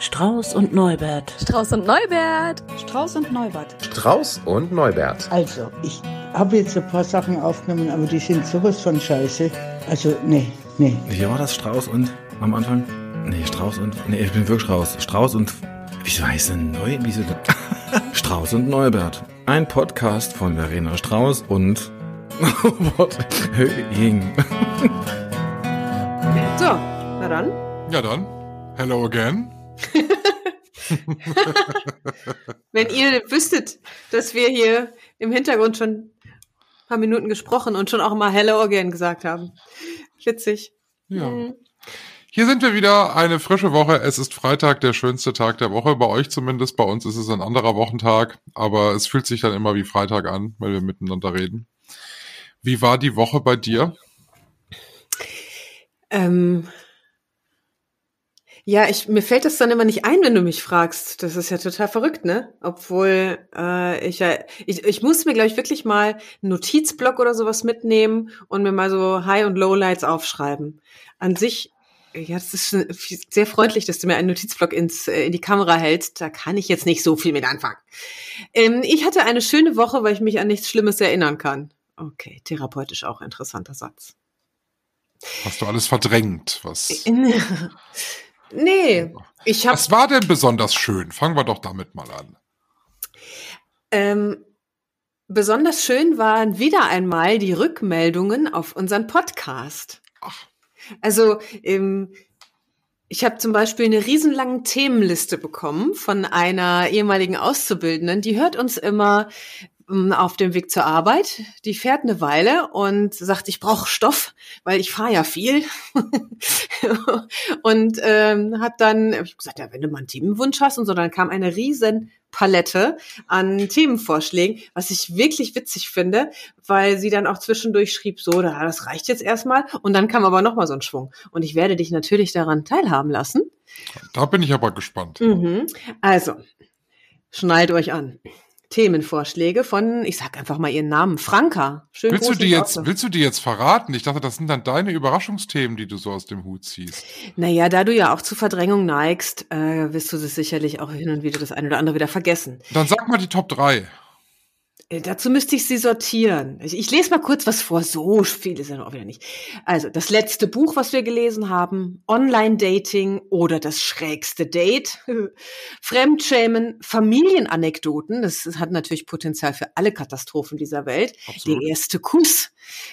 Strauß und Neubert. Strauß und Neubert. Strauß und Neubert. Strauß und Neubert. Also, ich habe jetzt ein paar Sachen aufgenommen, aber die sind sowas von scheiße. Also, nee, nee. Wie war das? Strauß und am Anfang? Nee, Strauß und. Nee, ich bin wirklich Strauß. Strauß und. Wieso heißt denn Neu? Wieso denn? Strauß und Neubert. Ein Podcast von Verena Strauß und. Höhing. So, na dann. Ja dann, hello again. Wenn ihr wüsstet, dass wir hier im Hintergrund schon ein paar Minuten gesprochen und schon auch mal Hello again gesagt haben. Witzig. Ja. Mhm. Hier sind wir wieder, eine frische Woche. Es ist Freitag, der schönste Tag der Woche. Bei euch zumindest, bei uns ist es ein anderer Wochentag, aber es fühlt sich dann immer wie Freitag an, weil wir miteinander reden. Wie war die Woche bei dir? Ähm, ja, ich, mir fällt das dann immer nicht ein, wenn du mich fragst. Das ist ja total verrückt, ne? Obwohl äh, ich ja, ich, ich muss mir, glaube ich, wirklich mal einen Notizblock oder sowas mitnehmen und mir mal so High- und Lowlights aufschreiben. An sich, ja, das ist schon sehr freundlich, dass du mir einen Notizblock ins, äh, in die Kamera hältst. Da kann ich jetzt nicht so viel mit anfangen. Ähm, ich hatte eine schöne Woche, weil ich mich an nichts Schlimmes erinnern kann. Okay, therapeutisch auch interessanter Satz. Hast du alles verdrängt? Was, Nee, ich habe was war denn besonders schön? Fangen wir doch damit mal an. Ähm, besonders schön waren wieder einmal die Rückmeldungen auf unseren Podcast. Ach. Also ähm, ich habe zum Beispiel eine riesenlange Themenliste bekommen von einer ehemaligen Auszubildenden, die hört uns immer auf dem Weg zur Arbeit. Die fährt eine Weile und sagt, ich brauche Stoff, weil ich fahre ja viel. und ähm, hat dann, hab ich gesagt, ja, wenn du mal einen Themenwunsch hast und so, dann kam eine riesen Palette an Themenvorschlägen, was ich wirklich witzig finde, weil sie dann auch zwischendurch schrieb, so, da, das reicht jetzt erstmal. Und dann kam aber noch mal so ein Schwung. Und ich werde dich natürlich daran teilhaben lassen. Da bin ich aber gespannt. Mhm. Also, schnallt euch an. Themenvorschläge von, ich sag einfach mal ihren Namen, Franka. Schön Willst du die jetzt, willst du die jetzt verraten? Ich dachte, das sind dann deine Überraschungsthemen, die du so aus dem Hut ziehst. Naja, da du ja auch zu Verdrängung neigst, äh, wirst du das sicherlich auch hin und wieder das eine oder andere wieder vergessen. Dann sag mal die Top 3. Äh, Dazu müsste ich sie sortieren. Ich, ich lese mal kurz was vor. So viel ist ja noch auch wieder nicht. Also das letzte Buch, was wir gelesen haben, Online-Dating oder das schrägste Date, Fremdschämen, Familienanekdoten. Das hat natürlich Potenzial für alle Katastrophen dieser Welt. Absolut. Der erste Kuss.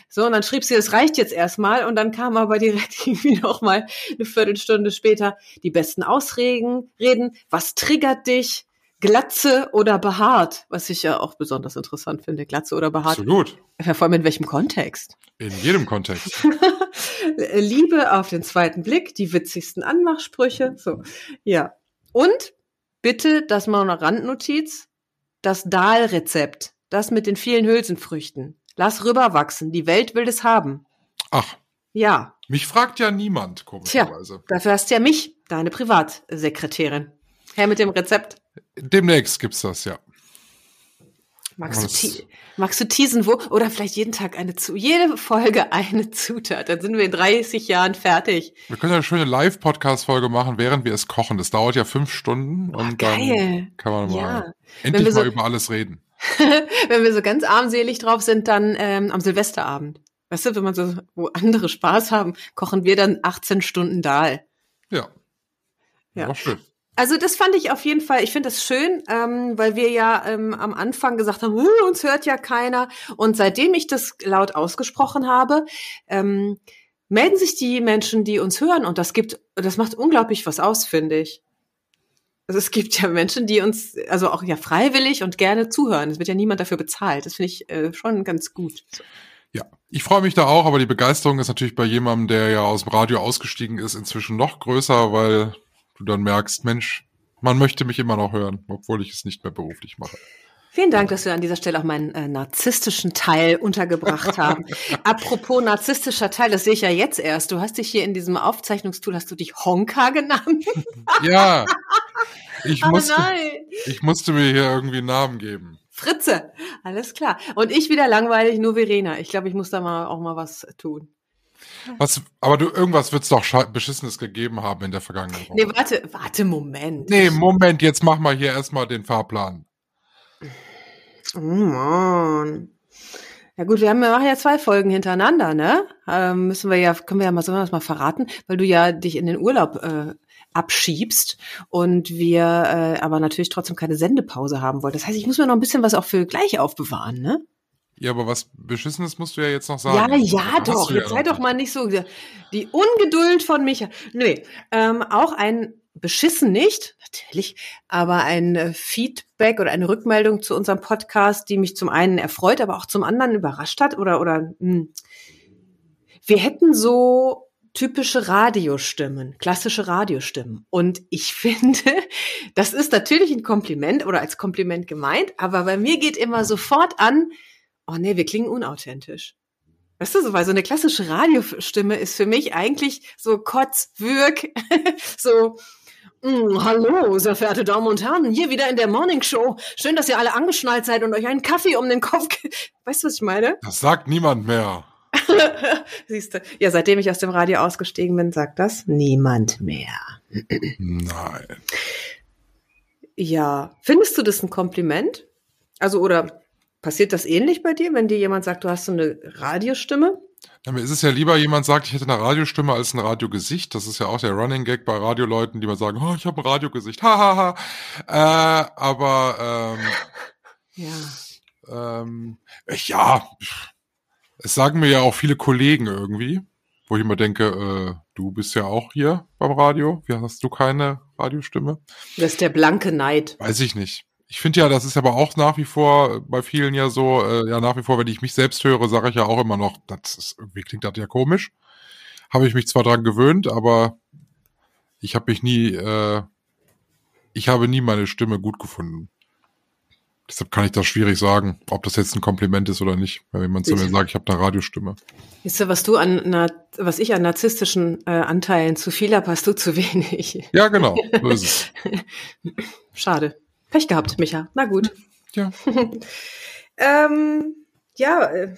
So, und dann schrieb sie, das reicht jetzt erstmal. Und dann kam aber direkt irgendwie noch mal eine Viertelstunde später die besten Ausreden, reden. Was triggert dich? Glatze oder behaart, was ich ja auch besonders interessant finde. Glatze oder behaart. Absolut. Vor allem in welchem Kontext? In jedem Kontext. Liebe auf den zweiten Blick, die witzigsten Anmachsprüche. So, ja. Und bitte, das mal eine Randnotiz, das Dahlrezept, das mit den vielen Hülsenfrüchten. Lass rüberwachsen, die Welt will es haben. Ach, Ja, mich fragt ja niemand, komischerweise. dafür hast du ja mich, deine Privatsekretärin. Her mit dem Rezept. Demnächst gibt's das, ja. Magst du, Was? magst du teasen, wo? Oder vielleicht jeden Tag eine zu, jede Folge eine Zutat. Dann sind wir in 30 Jahren fertig. Wir können ja eine schöne Live-Podcast-Folge machen, während wir es kochen. Das dauert ja fünf Stunden und dann geil. kann man Ja. mal Wenn endlich so- mal über alles reden. Wenn wir so ganz armselig drauf sind, dann ähm, am Silvesterabend. Weißt du, wenn man so, wo andere Spaß haben, kochen wir dann 18 Stunden Dahl. Ja. Ja. War schön. Also das fand ich auf jeden Fall, ich finde das schön, ähm, weil wir ja ähm, am Anfang gesagt haben, "Huh, uns hört ja keiner. Und seitdem ich das laut ausgesprochen habe, ähm, melden sich die Menschen, die uns hören. Und das gibt, das macht unglaublich was aus, finde ich. Also es gibt ja Menschen, die uns, also auch ja freiwillig und gerne zuhören. Es wird ja niemand dafür bezahlt. Das finde ich äh, schon ganz gut. Ja, ich freue mich da auch, aber die Begeisterung ist natürlich bei jemandem, der ja aus dem Radio ausgestiegen ist, inzwischen noch größer, weil du dann merkst, Mensch, man möchte mich immer noch hören, obwohl ich es nicht mehr beruflich mache. Vielen Dank, dass wir an dieser Stelle auch meinen äh, narzisstischen Teil untergebracht haben. Apropos narzisstischer Teil, das sehe ich ja jetzt erst. Du hast dich hier in diesem Aufzeichnungstool, hast du dich Honka genannt? Ja, ich Oh musste, nein. ich musste mir hier irgendwie einen Namen geben. Fritze, alles klar. Und ich wieder langweilig, nur Verena. Ich glaube, ich muss da mal auch mal was tun. Was, aber du, irgendwas wird's doch scha- Beschissenes gegeben haben in der Vergangenheit. Nee, warte, warte, Moment. Nee, Moment, jetzt mach mal hier erstmal den Fahrplan. Oh Mann. Ja gut, wir haben wir machen ja zwei Folgen hintereinander, ne? Ähm, müssen wir ja, können wir ja mal so was mal verraten, weil du ja dich in den Urlaub äh, abschiebst und wir äh, aber natürlich trotzdem keine Sendepause haben wollen. Das heißt, ich muss mir noch ein bisschen was auch für gleich aufbewahren, ne? Ja, aber was Beschissenes musst du ja jetzt noch sagen. Ja, ja, Hast doch. ja Jetzt sei doch mal nicht so. Die Ungeduld von Micha. Nee, ähm, auch ein beschissen nicht, natürlich, aber ein äh, Feedback oder eine Rückmeldung zu unserem Podcast, die mich zum einen erfreut, aber auch zum anderen überrascht hat oder oder mh. wir hätten so typische Radiostimmen, klassische Radiostimmen. Und ich finde, das ist natürlich ein Kompliment oder als Kompliment gemeint, aber bei mir geht immer sofort an, oh nee, wir klingen unauthentisch. Weißt du, so, weil so eine klassische Radiostimme ist für mich eigentlich so Kotz, Würg, so, mm, hallo, sehr verehrte Damen und Herren, hier wieder in der Morning Show. Schön, dass ihr alle angeschnallt seid und euch einen Kaffee um den Kopf, weißt du, was ich meine? Das sagt niemand mehr. Siehst du, ja, seitdem ich aus dem Radio ausgestiegen bin, sagt das niemand mehr. Nein. Ja, findest du das ein Kompliment? Also, oder passiert das ähnlich bei dir, wenn dir jemand sagt, du hast so eine Radiostimme? Ja, mir ist es ja lieber, jemand sagt, ich hätte eine Radiostimme als ein Radiogesicht. Das ist ja auch der Running Gag bei Radioleuten, die mal sagen, oh, ich habe ein Radiogesicht. Hahaha. Äh, aber Ja. ähm, ähm, ja, es sagen mir ja auch viele Kollegen irgendwie, wo ich immer denke, äh, du bist ja auch hier beim Radio. Wie hast du keine Radiostimme? Das ist der blanke Neid. Weiß ich nicht. Ich finde ja, das ist aber auch nach wie vor bei vielen ja so, äh, ja nach wie vor, wenn ich mich selbst höre, sage ich ja auch immer noch, das ist irgendwie klingt das ja komisch. Habe ich mich zwar dran gewöhnt, aber ich habe mich nie, äh, ich habe nie meine Stimme gut gefunden. Deshalb kann ich das schwierig sagen, ob das jetzt ein Kompliment ist oder nicht, wenn jemand zu mir sagt, ich habe eine Radiostimme. Weißt du, was du an, was ich an narzisstischen äh, Anteilen zu viel habe, hast du zu wenig. Ja, genau, so. Schade. Pech gehabt, Micha. Na gut. Ja. Ähm, ja, äh,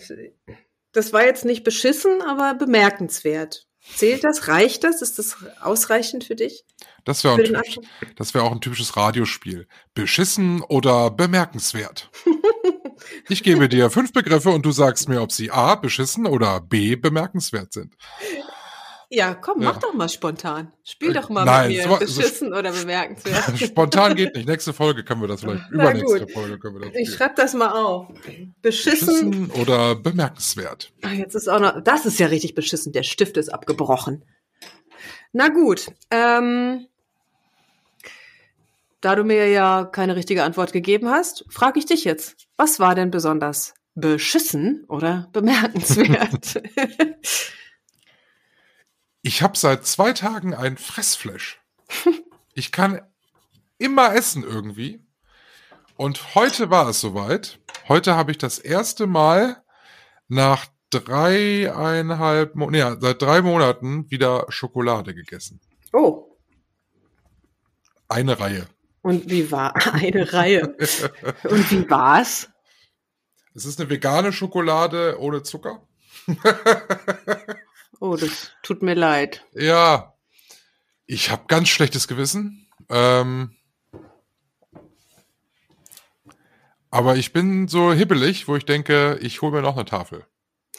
das war jetzt nicht beschissen, aber bemerkenswert. Zählt das? Reicht das? Ist das ausreichend für dich? Das wäre wäre auch ein typisches Radiospiel. Beschissen oder bemerkenswert. Ich gebe dir fünf Begriffe und du sagst mir, ob sie A, beschissen oder B, bemerkenswert sind. Ja, komm, Ja. mach doch mal spontan. Spiel doch mal Nein, mit mir. so- so- beschissen oder bemerkenswert. Spontan geht nicht. Nächste Folge können wir das vielleicht. Übernächste. Folge können wir das Ich spielen. schreib das mal auf. Beschissen. Beschissen oder bemerkenswert. Ah, Jetzt ist auch noch, das ist ja richtig beschissen. Der Stift ist abgebrochen. Na gut, ähm, da du mir ja keine richtige Antwort gegeben hast, frage ich dich jetzt. Was war denn besonders beschissen oder bemerkenswert? Ich habe seit zwei Tagen ein Fressflash. Ich kann immer essen irgendwie. Und heute war es soweit. Heute habe ich das erste Mal nach dreieinhalb, Mo nee, seit drei Monaten wieder Schokolade gegessen. oh, Eine Reihe. und wie war eine Reihe? Und wie war's? Es ist eine vegane Schokolade ohne Zucker. Oh, das tut mir leid. Ja, ich habe ganz schlechtes Gewissen. Ähm, aber ich bin so hibbelig, wo ich denke, ich hole mir noch eine Tafel.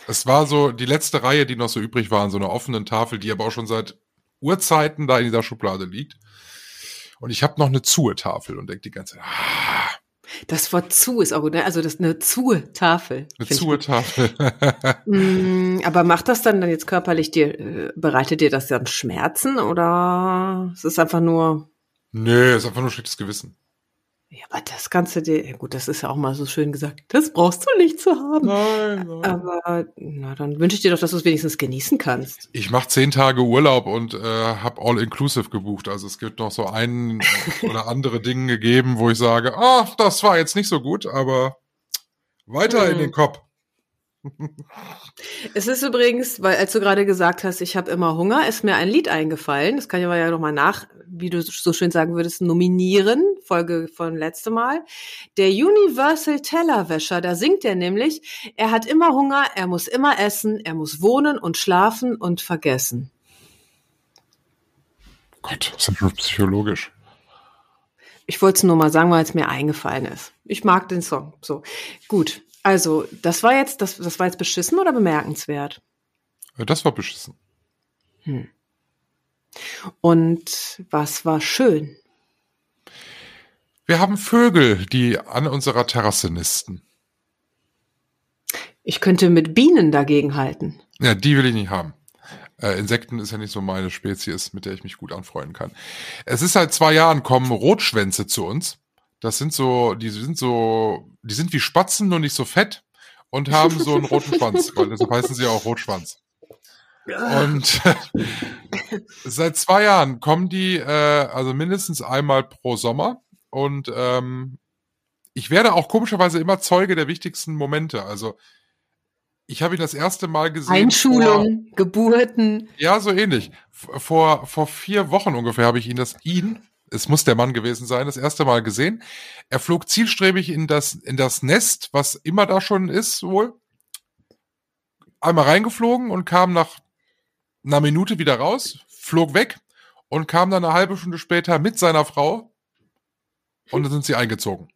Es war so die letzte Reihe, die noch so übrig war, an so einer offenen Tafel, die aber auch schon seit Urzeiten da in dieser Schublade liegt. Und ich habe noch eine zuhe Tafel und denke die ganze Zeit, ah, Das Wort zu ist auch gut, ne? Also das ist eine zu Tafel. eine zuhe Tafel. Mm, aber macht das dann, dann jetzt körperlich dir, äh, bereitet dir das dann Schmerzen oder es ist einfach nur, nee, ist einfach nur schlechtes Gewissen. Ja, aber das kannst du dir, ja gut, das ist ja auch mal so schön gesagt, das brauchst du nicht zu haben. Nein, nein. Aber na, dann wünsche ich dir doch, dass du es wenigstens genießen kannst. Ich mache zehn Tage Urlaub und äh, habe All-Inclusive gebucht. Also es gibt noch so ein oder andere Dinge gegeben, wo ich sage, ah, das war jetzt nicht so gut, aber weiter in Mhm. den Kopf. Es ist übrigens, weil als du gerade gesagt hast, ich habe immer Hunger, ist mir ein Lied eingefallen. Das kann ich aber ja nochmal nach, wie du so schön sagen würdest, nominieren Folge von letzte Mal. Der Universal Tellerwäscher, da singt er nämlich, er hat immer Hunger, er muss immer essen, er muss wohnen und schlafen und vergessen. Gott, das ist psychologisch. Ich wollte es nur mal sagen, weil es mir eingefallen ist. Ich mag den Song. So. Gut. Also, das war jetzt, das, das war jetzt beschissen oder bemerkenswert? Äh, Das war beschissen. Hm. Und was war schön? Wir haben Vögel, die an unserer Terrasse nisten. Ich könnte mit Bienen dagegen halten. Ja, die will ich nicht haben. Äh, Insekten ist ja nicht so meine Spezies, mit der ich mich gut anfreunden kann. Es ist seit zwei Jahren kommen Rotschwänze zu uns. Das sind so, die sind so, die sind wie Spatzen, nur nicht so fett und haben so einen roten Schwanz, weil deshalb heißen sie auch Rotschwanz. Und seit zwei Jahren kommen die, äh, also mindestens einmal pro Sommer. Und ähm, ich werde auch komischerweise immer Zeuge der wichtigsten Momente. Also ich habe ihn das erste Mal gesehen. Vor, Einschulung, Geburten. ja, so ähnlich. Vor, vor vier Wochen ungefähr habe ich ihn das, ihn, es muss der Mann gewesen sein, das erste Mal gesehen. Er flog zielstrebig in das, in das Nest, was immer da schon ist, wohl. Einmal reingeflogen und kam nach einer Minute wieder raus, flog weg und kam dann eine halbe Stunde später mit seiner Frau und dann sind sie eingezogen.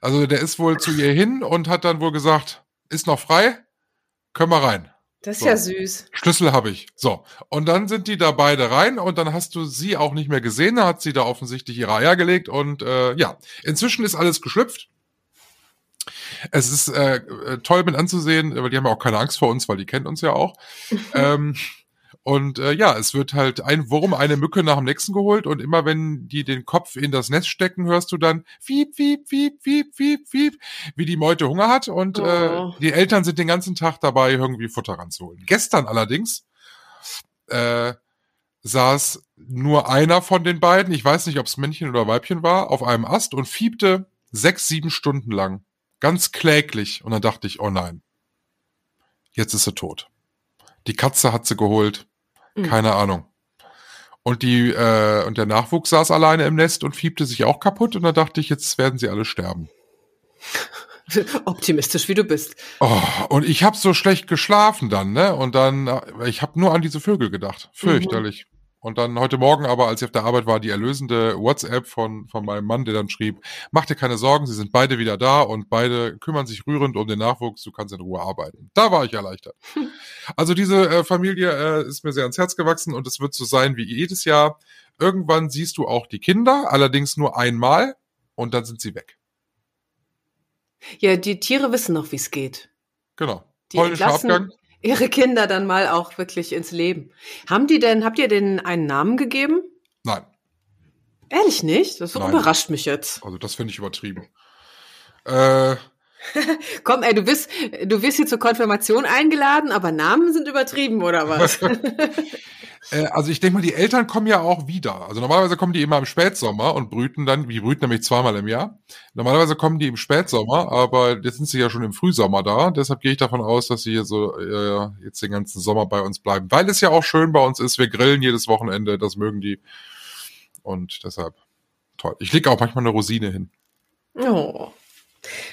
Also der ist wohl zu ihr hin und hat dann wohl gesagt, ist noch frei, können wir rein. Das ist So. ja süß. Schlüssel habe ich. So. Und dann sind die da beide rein und dann hast du sie auch nicht mehr gesehen. Da hat sie da offensichtlich ihre Eier gelegt und äh, ja, inzwischen ist alles geschlüpft. Es ist äh, äh, toll mit anzusehen, weil die haben ja auch keine Angst vor uns, weil die kennen uns ja auch. ähm, und äh, ja, es wird halt ein Wurm, eine Mücke nach dem nächsten geholt und immer wenn die den Kopf in das Nest stecken, hörst du dann wiep, wiep, wiep, wiep, wiep, wiep, wie die Meute Hunger hat und Oh. äh, die Eltern sind den ganzen Tag dabei, irgendwie Futter ranzuholen. Gestern allerdings äh, saß nur einer von den beiden, ich weiß nicht, ob es Männchen oder Weibchen war, auf einem Ast und fiebte sechs, sieben Stunden lang. Ganz kläglich. Und dann dachte ich, oh nein, jetzt ist sie tot. Die Katze hat sie geholt. Mhm. Keine Ahnung. Und die, äh, und der Nachwuchs saß alleine im Nest und fiebte sich auch kaputt und da dachte ich, jetzt werden sie alle sterben. Optimistisch, wie du bist. Oh, und ich habe so schlecht geschlafen dann, ne? Und dann, äh, ich habe nur an diese Vögel gedacht. Fürchterlich. Und dann heute Morgen aber, als ich auf der Arbeit war, die erlösende WhatsApp von, von meinem Mann, der dann schrieb, mach dir keine Sorgen, sie sind beide wieder da und beide kümmern sich rührend um den Nachwuchs, du kannst in Ruhe arbeiten. Da war ich erleichtert. Also diese äh, Familie äh, ist mir sehr ans Herz gewachsen und es wird so sein wie jedes Jahr. Irgendwann siehst du auch die Kinder, allerdings nur einmal und dann sind sie weg. Ja, die Tiere wissen noch, wie es geht. Genau. Die Polnischer entlassen Abgang. Ihre Kinder dann mal auch wirklich ins Leben. Haben die denn, habt ihr denn einen Namen gegeben? Nein. Ehrlich nicht? Das Nein. überrascht mich jetzt. Also das finde ich übertrieben. Äh, Komm, ey, du bist, du wirst hier zur Konfirmation eingeladen, aber Namen sind übertrieben, oder was? äh, also ich denke mal, die Eltern kommen ja auch wieder. Also normalerweise kommen die immer im Spätsommer und brüten dann, die brüten nämlich zweimal im Jahr. Normalerweise kommen die im Spätsommer, aber jetzt sind sie ja schon im Frühsommer da. Deshalb gehe ich davon aus, dass sie hier so äh, jetzt den ganzen Sommer bei uns bleiben. Weil es ja auch schön bei uns ist. Wir grillen jedes Wochenende, das mögen die. Und deshalb toll. Ich lege auch manchmal eine Rosine hin. oh.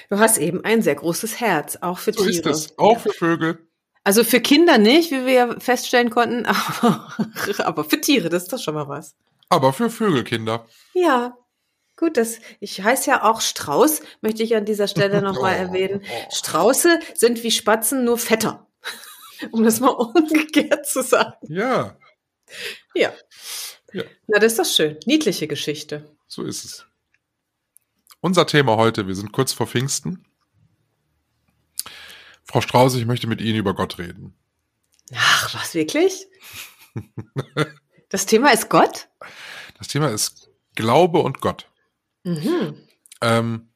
Du hast eben ein sehr großes Herz, auch für So Tiere. ist es. Auch für Vögel. Also für Kinder nicht, wie wir ja feststellen konnten, aber, aber für Tiere, das ist doch schon mal was. Aber für Vögelkinder. Ja, gut, das, ich heiße ja auch Strauß, möchte ich an dieser Stelle nochmal Oh. erwähnen. Strauße sind wie Spatzen, nur fetter. Um das mal umgekehrt zu sagen. Ja, Ja. Ja. Na, das ist doch schön. Niedliche Geschichte. so ist es. Unser Thema heute, wir sind kurz vor Pfingsten. Frau Strauß, ich möchte mit Ihnen über Gott reden. Ach, was, wirklich? Das Thema ist Gott? Das Thema ist Glaube und Gott. Mhm. Ähm,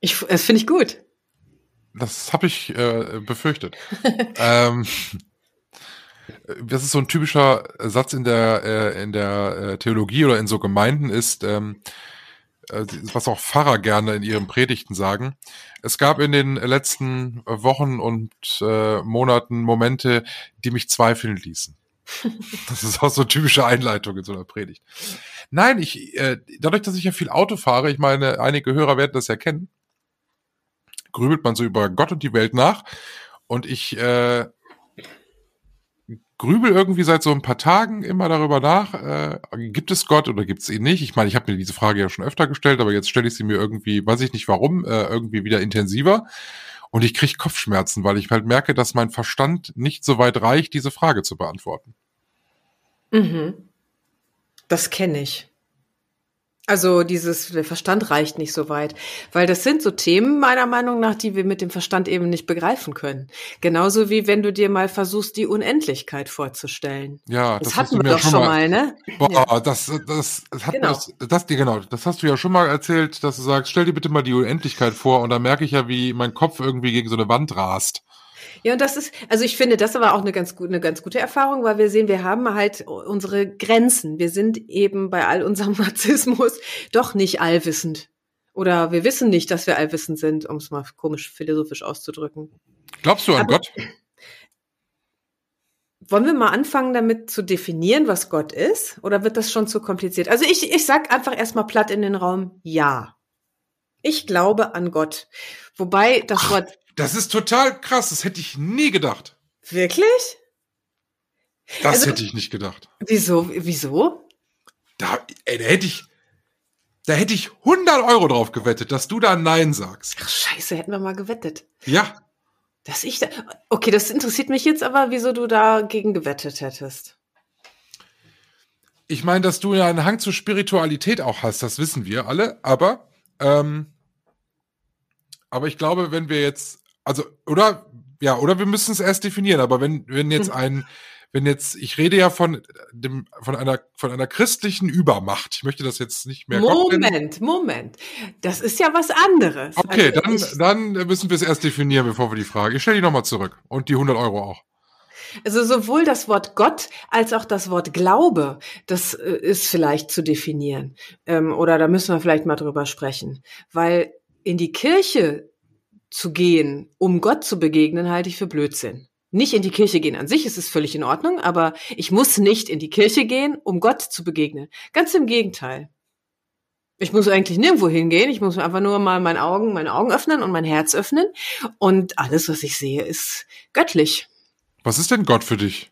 Ich, das finde ich gut. das habe ich äh, befürchtet. ähm, das ist so ein typischer Satz in der, äh, in der äh, Theologie oder in so Gemeinden ist, ähm, äh, was auch Pfarrer gerne in ihren Predigten sagen. Es gab in den letzten Wochen und äh, Monaten Momente, die mich zweifeln ließen. Das ist auch so eine typische Einleitung in so einer Predigt. Nein, ich, äh, dadurch, dass ich ja viel Auto fahre, ich meine, einige Hörer werden das ja kennen, grübelt man so über Gott und die Welt nach. Und ich äh, grübel irgendwie seit so ein paar Tagen immer darüber nach, äh, gibt es Gott oder gibt es ihn nicht? Ich meine, ich habe mir diese Frage ja schon öfter gestellt, aber jetzt stelle ich sie mir irgendwie, weiß ich nicht warum, äh, irgendwie wieder intensiver. Und ich kriege Kopfschmerzen, weil ich halt merke, dass mein Verstand nicht so weit reicht, diese Frage zu beantworten. Mhm. Das kenne ich. Also dieses, der Verstand reicht nicht so weit, weil das sind so Themen meiner Meinung nach, die wir mit dem Verstand eben nicht begreifen können. Genauso wie wenn du dir mal versuchst, die Unendlichkeit vorzustellen. Ja, das, das, hatten wir mir doch schon mal, mal, ne? Boah, Ja. das, das, das hat Genau. das, das, genau, das hast du ja schon mal erzählt, dass du sagst, stell dir bitte mal die Unendlichkeit vor und dann merke ich ja, wie mein Kopf irgendwie gegen so eine Wand rast. Ja, und das ist, also ich finde, das war auch eine ganz, gute, eine ganz gute Erfahrung, weil wir sehen, wir haben halt unsere Grenzen. Wir sind eben bei all unserem Narzissmus doch nicht allwissend. Oder wir wissen nicht, dass wir allwissend sind, um es mal komisch philosophisch auszudrücken. Glaubst du an Aber- Gott? Wollen wir mal anfangen, damit zu definieren, was Gott ist? Oder wird das schon zu kompliziert? Also ich, ich sag einfach erstmal platt in den Raum, ja. Ich glaube an Gott. Wobei das Wort Das ist total krass, das hätte ich nie gedacht. wirklich? Das Also- hätte ich nicht gedacht. Wieso? Wieso? Da, ey, da hätte ich, da hätte ich 100 Euro drauf gewettet, dass du da Nein sagst. Ach, scheiße, hätten wir mal gewettet. Ja, Dass ich da. Okay, das interessiert mich jetzt aber, wieso du dagegen gewettet hättest. ich meine, dass du ja einen Hang zur Spiritualität auch hast, das wissen wir alle, aber, ähm, aber ich glaube, wenn wir jetzt, also, oder, ja, oder wir müssen es erst definieren, aber wenn, wenn jetzt Hm. ein, wenn jetzt, ich rede ja von dem, von einer, von einer christlichen Übermacht. Ich möchte das jetzt nicht mehr. Moment, Moment. Das ist ja was anderes. Okay, Also dann, dann müssen wir es erst definieren, bevor wir die Frage. Ich stelle die nochmal zurück. Und die 100 Euro auch. Also sowohl das Wort Gott als auch das Wort Glaube, das äh, ist vielleicht zu definieren. Ähm, oder da müssen wir vielleicht mal drüber sprechen. Weil in die Kirche zu gehen, um Gott zu begegnen, halte ich für Blödsinn. Nicht in die Kirche gehen an sich ist es völlig in Ordnung, aber ich muss nicht in die Kirche gehen, um Gott zu begegnen. Ganz im Gegenteil. Ich muss eigentlich nirgendwo hingehen. Ich muss einfach nur mal meine Augen, meine Augen öffnen und mein Herz öffnen. Und alles, was ich sehe, ist göttlich. Was ist denn Gott für dich?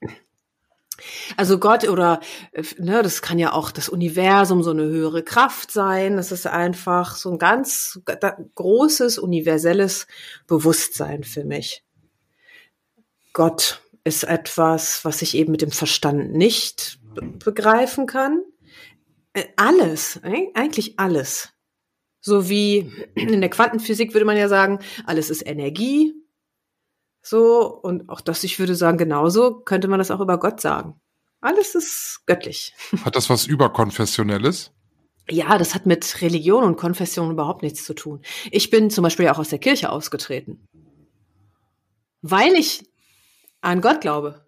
Also Gott oder äh, ne, das kann ja auch das Universum, so eine höhere Kraft sein. Das ist einfach so ein ganz ga- großes, universelles Bewusstsein für mich. Gott ist etwas, was ich eben mit dem Verstand nicht be- begreifen kann. Äh, Alles, eig- eigentlich alles. So wie in der Quantenphysik würde man ja sagen, alles ist Energie. So, und auch das, ich würde sagen, genauso könnte man das auch über Gott sagen. Alles ist göttlich. Hat das was überkonfessionelles? Ja, das hat mit Religion und Konfession überhaupt nichts zu tun. Ich bin zum Beispiel ja auch aus der Kirche ausgetreten. Weil ich an Gott glaube.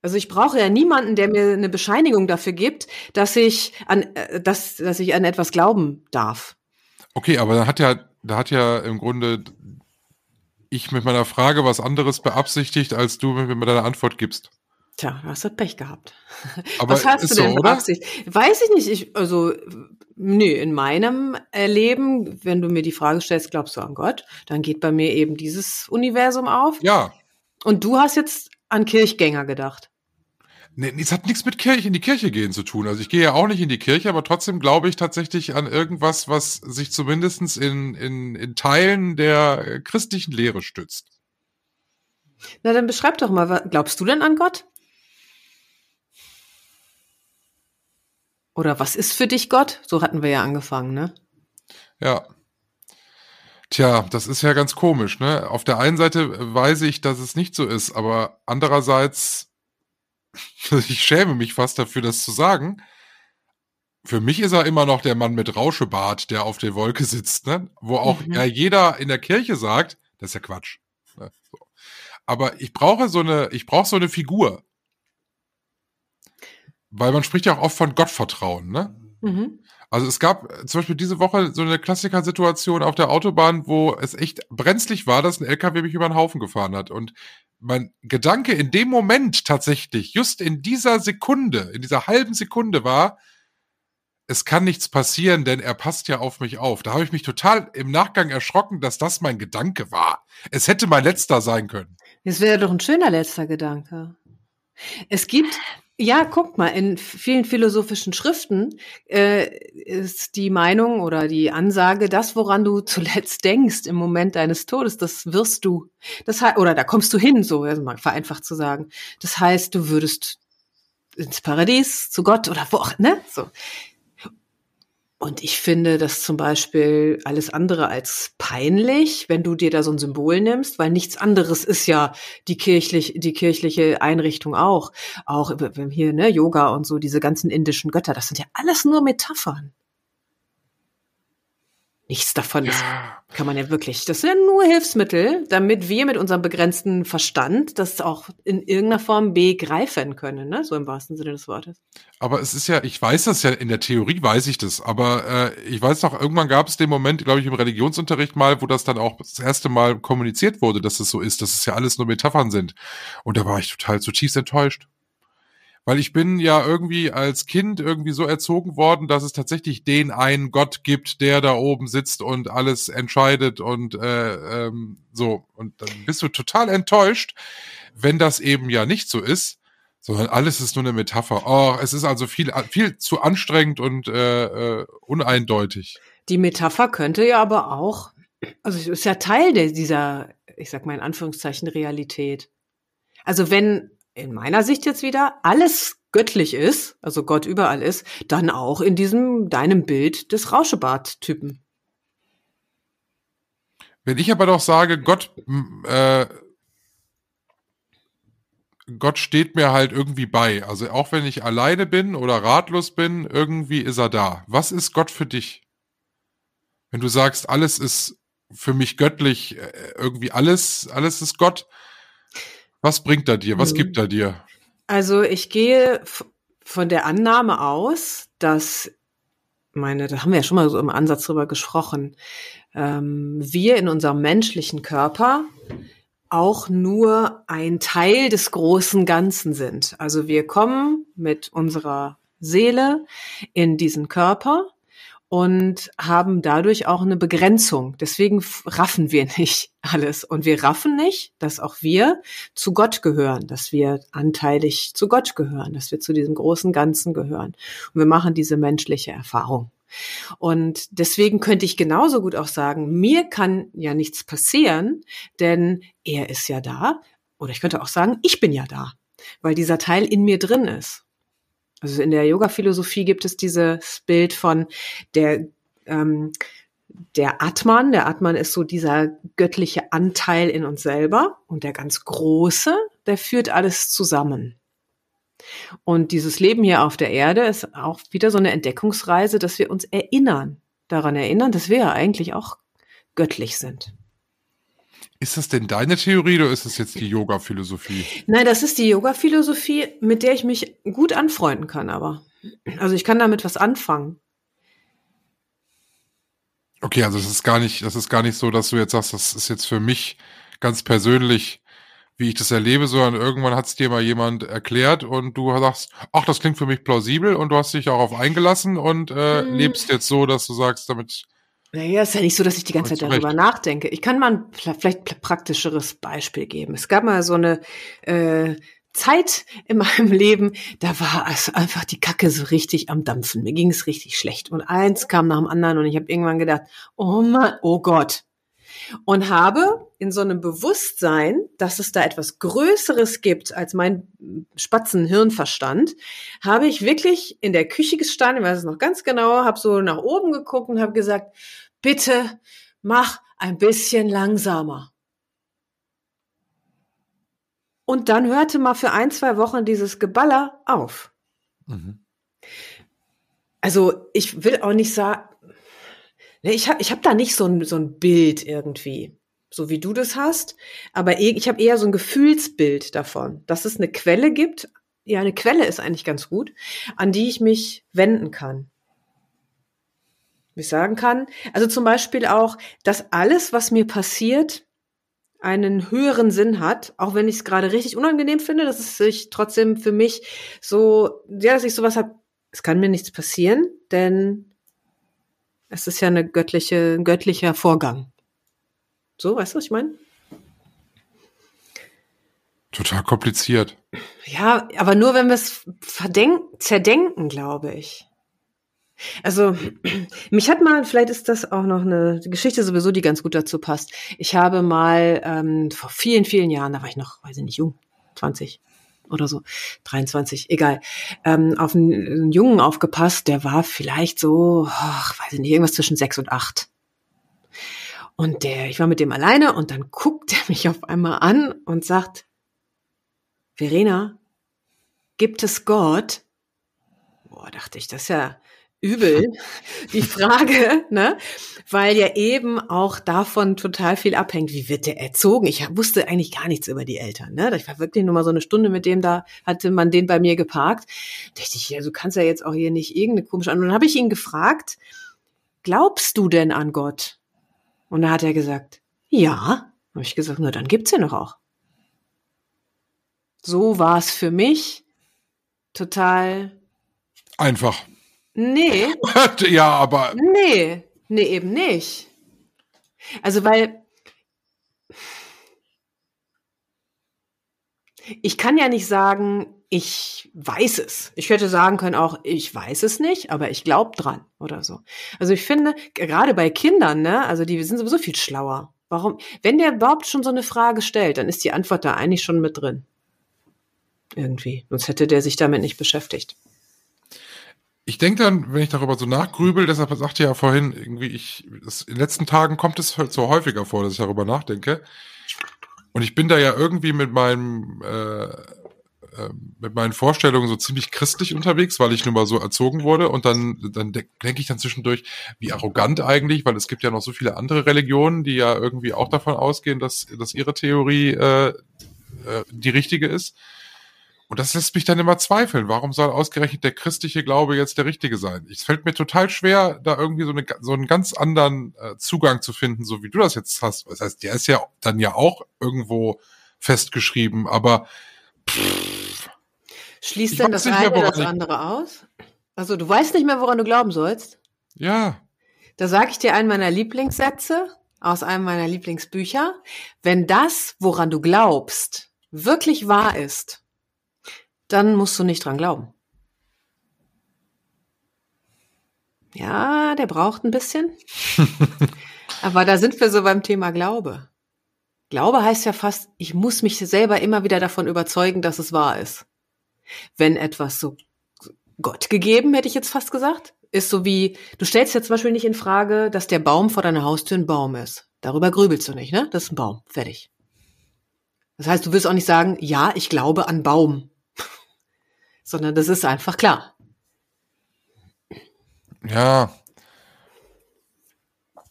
Also ich brauche ja niemanden, der mir eine Bescheinigung dafür gibt, dass ich an, äh, dass, dass ich an etwas glauben darf. Okay, aber da hat ja, da hat ja im Grunde ich mit meiner Frage was anderes beabsichtigt, als du mir mit deiner Antwort gibst. Tja, du hast halt Pech gehabt. Aber Was hast du denn so, beabsichtigt? Weiß ich nicht. Ich, also, nee, in meinem Erleben, wenn du mir die Frage stellst, glaubst du an Gott, dann geht bei mir eben dieses Universum auf. Ja. Und du hast jetzt an Kirchgänger gedacht. Nee, es hat nichts mit Kirche in die Kirche gehen zu tun. Also ich gehe ja auch nicht in die Kirche, aber trotzdem glaube ich tatsächlich an irgendwas, was sich zumindestens in, in, in Teilen der christlichen Lehre stützt. Na, dann beschreib doch mal, glaubst du denn an Gott? Oder was ist für dich Gott? So hatten wir ja angefangen, ne? Ja. Tja, das ist ja ganz komisch, ne? Auf der einen Seite weiß ich, dass es nicht so ist, aber andererseits, ich schäme mich fast dafür, das zu sagen. Für mich ist er immer noch der Mann mit Rauschebart, der auf der Wolke sitzt, ne? Wo auch Mhm. ja jeder in der Kirche sagt, das ist ja Quatsch. Ne? So. Aber ich brauche so eine, ich brauche so eine Figur. Weil man spricht ja auch oft von Gottvertrauen, ne? Mhm. Also es gab äh, zum Beispiel diese Woche so eine Klassikersituation auf der Autobahn, wo es echt brenzlig war, dass ein LKW mich über den Haufen gefahren hat. Und mein Gedanke in dem Moment tatsächlich, just in dieser Sekunde, in dieser halben Sekunde war, es kann nichts passieren, denn er passt ja auf mich auf. Da habe ich mich total im Nachgang erschrocken, dass das mein Gedanke war. Es hätte mein letzter sein können. Das wäre doch ein schöner letzter Gedanke. Es gibt, ja, guck mal, in vielen philosophischen Schriften äh, ist die Meinung oder die Ansage, das, woran du zuletzt denkst im Moment deines Todes, das wirst du. Das heißt, oder da kommst du hin, so also mal vereinfacht zu sagen. Das heißt, du würdest ins Paradies, zu Gott oder wo auch, ne? So. Und ich finde das zum Beispiel alles andere als peinlich, wenn du dir da so ein Symbol nimmst, weil nichts anderes ist ja die kirchlich, die kirchliche Einrichtung auch. Auch hier, ne, Yoga und so, diese ganzen indischen Götter, das sind ja alles nur Metaphern. Nichts davon ist, kann man ja wirklich. Das sind ja nur Hilfsmittel, damit wir mit unserem begrenzten Verstand das auch in irgendeiner Form begreifen können, ne? So im wahrsten Sinne des Wortes. Aber es ist ja, ich weiß das ja, in der Theorie weiß ich das, aber äh, ich weiß noch, irgendwann gab es den Moment, glaube ich, im Religionsunterricht mal, wo das dann auch das erste Mal kommuniziert wurde, dass es so ist, dass es ja alles nur Metaphern sind. Und da war ich total zutiefst enttäuscht. Weil ich bin ja irgendwie als Kind irgendwie so erzogen worden, dass es tatsächlich den einen Gott gibt, der da oben sitzt und alles entscheidet und äh, ähm, so. Und dann bist du total enttäuscht, wenn das eben ja nicht so ist, sondern alles ist nur eine Metapher. Oh, es ist also viel, viel zu anstrengend und äh, äh, uneindeutig. Die Metapher könnte ja aber auch, also es ist ja Teil dieser, ich sag mal in Anführungszeichen, Realität. Also wenn in meiner Sicht jetzt wieder alles göttlich ist, also Gott überall ist, dann auch in diesem deinem Bild des Rauschebart-Typen. Wenn ich aber doch sage, Gott, äh, Gott steht mir halt irgendwie bei. Also auch wenn ich alleine bin oder ratlos bin, irgendwie ist er da. Was ist Gott für dich? Wenn du sagst, alles ist für mich göttlich, äh, irgendwie alles, alles ist Gott, was bringt er dir? Was mhm. gibt er dir? Also ich gehe von der Annahme aus, dass meine, da haben wir ja schon mal so im Ansatz drüber gesprochen, ähm, wir in unserem menschlichen Körper auch nur ein Teil des großen Ganzen sind. Also wir kommen mit unserer Seele in diesen Körper und haben dadurch auch eine Begrenzung. Deswegen raffen wir nicht alles. Und wir raffen nicht, dass auch wir zu Gott gehören, dass wir anteilig zu Gott gehören, dass wir zu diesem großen Ganzen gehören. Und wir machen diese menschliche Erfahrung. Und deswegen könnte ich genauso gut auch sagen, mir kann ja nichts passieren, denn er ist ja da. Oder ich könnte auch sagen, ich bin ja da, weil dieser Teil in mir drin ist. Also in der Yoga-Philosophie gibt es dieses Bild von der ähm, der Atman. Der Atman ist so dieser göttliche Anteil in uns selber und der ganz große, der führt alles zusammen. Und dieses Leben hier auf der Erde ist auch wieder so eine Entdeckungsreise, dass wir uns erinnern, daran erinnern, dass wir ja eigentlich auch göttlich sind. Ist das denn deine Theorie oder ist es jetzt die Yoga-Philosophie? Nein, das ist die Yoga-Philosophie, mit der ich mich gut anfreunden kann, aber. Also ich kann damit was anfangen. Okay, also es ist gar nicht, das ist gar nicht so, dass du jetzt sagst, das ist jetzt für mich ganz persönlich, wie ich das erlebe, sondern irgendwann hat es dir mal jemand erklärt und du sagst, ach, das klingt für mich plausibel und du hast dich auch auf eingelassen und äh, hm. lebst jetzt so, dass du sagst, damit naja, ist ja nicht so, dass ich die ganze Zeit darüber nachdenke. Ich kann mal ein vielleicht praktischeres Beispiel geben. Es gab mal so eine äh, Zeit in meinem Leben, da war es einfach die Kacke so richtig am Dampfen. Mir ging es richtig schlecht. Und eins kam nach dem anderen und ich habe irgendwann gedacht, oh Mann, oh Gott. Und habe in so einem Bewusstsein, dass es da etwas Größeres gibt als mein Spatzenhirnverstand, habe ich wirklich in der Küche gestanden, ich weiß es noch ganz genau, habe so nach oben geguckt und habe gesagt, bitte mach ein bisschen langsamer. Und dann hörte mal für ein, zwei Wochen dieses Geballer auf. Mhm. Also ich will auch nicht sagen, ne, ich habe ich hab da nicht so ein, so ein Bild irgendwie, so wie du das hast, aber ich habe eher so ein Gefühlsbild davon, dass es eine Quelle gibt. Ja, eine Quelle ist eigentlich ganz gut, an die ich mich wenden kann. ich sagen kann. Also zum Beispiel auch, dass alles, was mir passiert, einen höheren Sinn hat, auch wenn ich es gerade richtig unangenehm finde, dass es sich trotzdem für mich so, ja, dass ich sowas habe, es kann mir nichts passieren, denn es ist ja eine göttliche, ein göttlicher Vorgang. So, weißt du, was ich meine? Total kompliziert. Ja, aber nur wenn wir es zerdenken, glaube ich. Also, mich hat mal, vielleicht ist das auch noch eine Geschichte sowieso, die ganz gut dazu passt. Ich habe mal ähm, vor vielen, vielen Jahren, da war ich noch, weiß ich nicht, jung, 20 oder so, 23, egal, ähm, auf einen, einen Jungen aufgepasst, der war vielleicht so, ach, weiß ich nicht, irgendwas zwischen sechs und acht. Und der, ich war mit dem alleine und dann guckt er mich auf einmal an und sagt, Verena, gibt es Gott? Boah, dachte ich, das ist ja, übel, die Frage, ne? Weil ja eben auch davon total viel abhängt, wie wird der erzogen. Ich wusste eigentlich gar nichts über die Eltern, ne? Ich war wirklich nur mal so eine Stunde mit dem, da hatte man den bei mir geparkt. Da dachte ich, ja, du kannst ja jetzt auch hier nicht irgendeine komische an. Und dann habe ich ihn gefragt, glaubst du denn an Gott? Und da hat er gesagt, ja. Habe ich gesagt, na dann gibt's ja noch auch. So war es für mich total einfach. Nee. ja, aber. Nee, nee, eben nicht. Also, weil. Ich kann ja nicht sagen, ich weiß es. Ich hätte sagen können auch, ich weiß es nicht, aber ich glaube dran oder so. Also ich finde, gerade bei Kindern, ne, also die sind sowieso viel schlauer. Warum? Wenn der überhaupt schon so eine Frage stellt, dann ist die Antwort da eigentlich schon mit drin. Irgendwie. Sonst hätte der sich damit nicht beschäftigt ich denke dann, wenn ich darüber so nachgrübel, deshalb sagte ja vorhin irgendwie, ich, das, in den letzten Tagen kommt es halt so häufiger vor, dass ich darüber nachdenke. Und ich bin da ja irgendwie mit meinem, äh, mit meinen Vorstellungen so ziemlich christlich unterwegs, weil ich nun mal so erzogen wurde. Und dann, dann denke ich dann zwischendurch, wie arrogant eigentlich, weil es gibt ja noch so viele andere Religionen, die ja irgendwie auch davon ausgehen, dass, dass ihre Theorie äh, äh, die richtige ist. Und das lässt mich dann immer zweifeln. Warum soll ausgerechnet der christliche Glaube jetzt der richtige sein? Es fällt mir total schwer, da irgendwie so, eine, so einen ganz anderen äh, Zugang zu finden, so wie du das jetzt hast. Das heißt, der ist ja dann ja auch irgendwo festgeschrieben, aber pff, Schließt denn das eine mehr, das andere aus? Also du weißt nicht mehr, woran du glauben sollst? Ja. Da sage ich dir einen meiner Lieblingssätze aus einem meiner Lieblingsbücher. Wenn das, woran du glaubst, wirklich wahr ist, dann musst du nicht dran glauben. Ja, der braucht ein bisschen. Aber da sind wir so beim Thema Glaube. Glaube heißt ja fast, ich muss mich selber immer wieder davon überzeugen, dass es wahr ist. Wenn etwas so Gott gegeben, hätte ich jetzt fast gesagt, ist so wie, du stellst ja zum Beispiel nicht in Frage, dass der Baum vor deiner Haustür ein Baum ist. Darüber grübelst du nicht, ne? Das ist ein Baum. Fertig. Das heißt, du willst auch nicht sagen, ja, ich glaube an Baum sondern das ist einfach klar. Ja.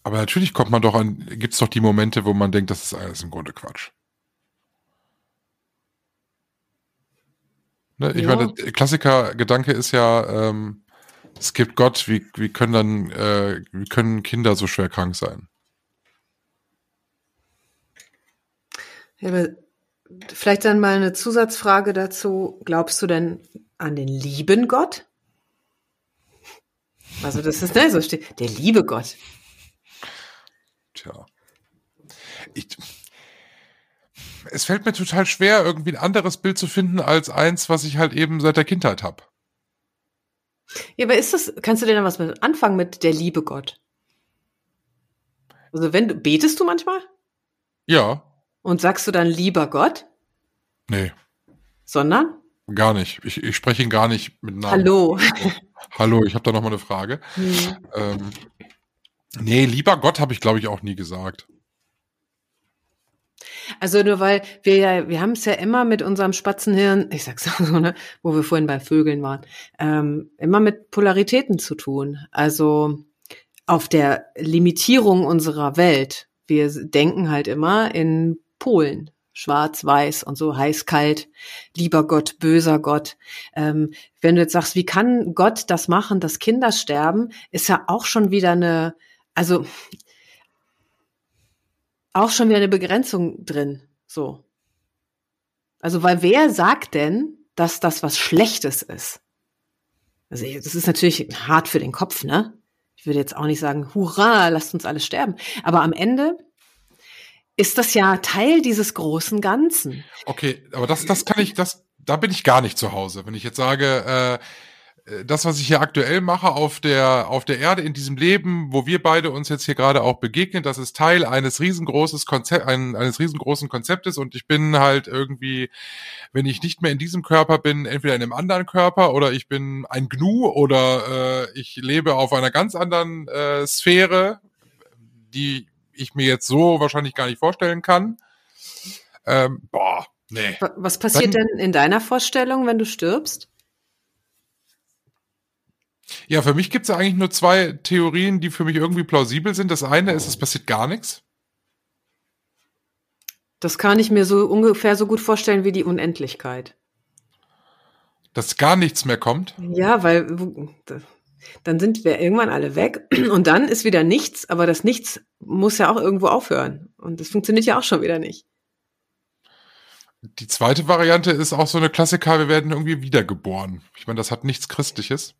Aber natürlich kommt man doch an, gibt es doch die Momente, wo man denkt, das ist alles im Grunde Quatsch. Ne? Ich ja. meine, der Klassiker-Gedanke ist ja, ähm, es gibt Gott, wie, wie können dann, äh, wie können Kinder so schwer krank sein? Ja, aber vielleicht dann mal eine Zusatzfrage dazu. Glaubst du denn, an den lieben Gott? Also das ist, ne, so steht, der liebe Gott. Tja. Ich, es fällt mir total schwer, irgendwie ein anderes Bild zu finden als eins, was ich halt eben seit der Kindheit habe. Ja, aber ist das, kannst du denn was mit anfangen mit der liebe Gott? Also wenn du, betest du manchmal? Ja. Und sagst du dann lieber Gott? Nee. Sondern? Gar nicht. Ich, ich spreche ihn gar nicht mit Namen. Hallo. Hallo, ich habe da noch mal eine Frage. Hm. Ähm, nee, lieber Gott habe ich, glaube ich, auch nie gesagt. Also nur weil wir ja, wir haben es ja immer mit unserem Spatzenhirn, ich sag's auch so, ne, wo wir vorhin bei Vögeln waren, ähm, immer mit Polaritäten zu tun. Also auf der Limitierung unserer Welt. Wir denken halt immer in Polen schwarz, weiß und so heiß, kalt, lieber Gott, böser Gott. Ähm, wenn du jetzt sagst, wie kann Gott das machen, dass Kinder sterben, ist ja auch schon wieder eine, also auch schon wieder eine Begrenzung drin. So. Also, weil wer sagt denn, dass das was Schlechtes ist? Also, das ist natürlich hart für den Kopf, ne? Ich würde jetzt auch nicht sagen, hurra, lasst uns alle sterben. Aber am Ende ist das ja Teil dieses großen Ganzen. Okay, aber das, das kann ich, das, da bin ich gar nicht zu Hause. Wenn ich jetzt sage, äh, das, was ich hier aktuell mache auf der, auf der Erde in diesem Leben, wo wir beide uns jetzt hier gerade auch begegnen, das ist Teil eines riesengroßes Konzept, ein, eines riesengroßen Konzeptes und ich bin halt irgendwie, wenn ich nicht mehr in diesem Körper bin, entweder in einem anderen Körper oder ich bin ein Gnu oder äh, ich lebe auf einer ganz anderen äh, Sphäre, die ich mir jetzt so wahrscheinlich gar nicht vorstellen kann. Ähm, boah, nee. Was passiert Dann, denn in deiner Vorstellung, wenn du stirbst? Ja, für mich gibt es ja eigentlich nur zwei Theorien, die für mich irgendwie plausibel sind. Das eine ist, es passiert gar nichts. Das kann ich mir so ungefähr so gut vorstellen wie die Unendlichkeit. Dass gar nichts mehr kommt? Ja, weil dann sind wir irgendwann alle weg und dann ist wieder nichts, aber das Nichts muss ja auch irgendwo aufhören. Und das funktioniert ja auch schon wieder nicht. Die zweite Variante ist auch so eine Klassiker, wir werden irgendwie wiedergeboren. Ich meine, das hat nichts Christliches.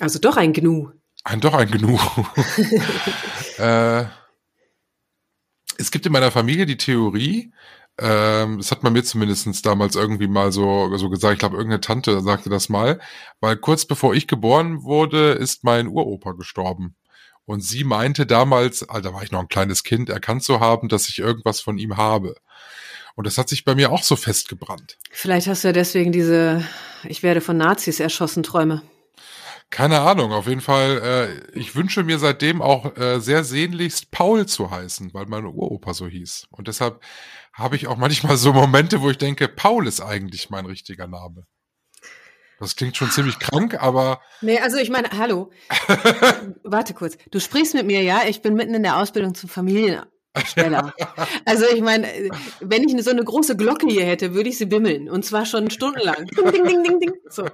Also doch ein Gnu. Ein doch ein Gnu. äh, es gibt in meiner Familie die Theorie, ähm, das hat man mir zumindest damals irgendwie mal so, so gesagt, ich glaube, irgendeine Tante sagte das mal, weil kurz bevor ich geboren wurde, ist mein Uropa gestorben. Und sie meinte damals, also da war ich noch ein kleines Kind, erkannt zu haben, dass ich irgendwas von ihm habe. Und das hat sich bei mir auch so festgebrannt. Vielleicht hast du ja deswegen diese Ich werde von Nazis erschossen Träume. Keine Ahnung, auf jeden Fall. Äh, ich wünsche mir seitdem auch äh, sehr sehnlichst Paul zu heißen, weil meine Uropa so hieß. Und deshalb habe ich auch manchmal so Momente, wo ich denke, Paul ist eigentlich mein richtiger Name. Das klingt schon ziemlich krank, aber. Nee, also ich meine, hallo. Warte kurz. Du sprichst mit mir, ja? Ich bin mitten in der Ausbildung zum Familiensteller. also ich meine, wenn ich so eine große Glocke hier hätte, würde ich sie bimmeln. Und zwar schon stundenlang. Ding, ding, ding, ding, ding. So.